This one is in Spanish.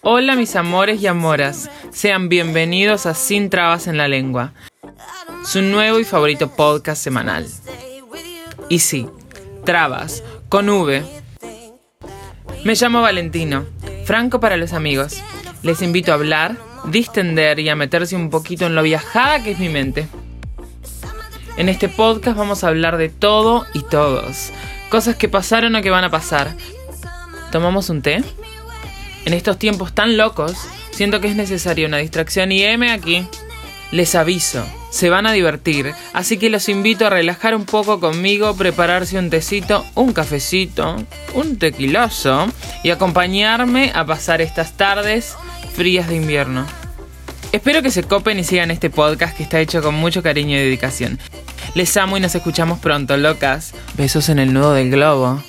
Hola mis amores y amoras, sean bienvenidos a Sin Trabas en la Lengua, su nuevo y favorito podcast semanal. Y sí, Trabas, con V. Me llamo Valentino, franco para los amigos. Les invito a hablar, distender y a meterse un poquito en lo viajada que es mi mente. En este podcast vamos a hablar de todo y todos, cosas que pasaron o que van a pasar. ¿Tomamos un té? En estos tiempos tan locos, siento que es necesaria una distracción y M aquí. Les aviso, se van a divertir, así que los invito a relajar un poco conmigo, prepararse un tecito, un cafecito, un tequiloso y acompañarme a pasar estas tardes frías de invierno. Espero que se copen y sigan este podcast que está hecho con mucho cariño y dedicación. Les amo y nos escuchamos pronto, locas. Besos en el nudo del globo.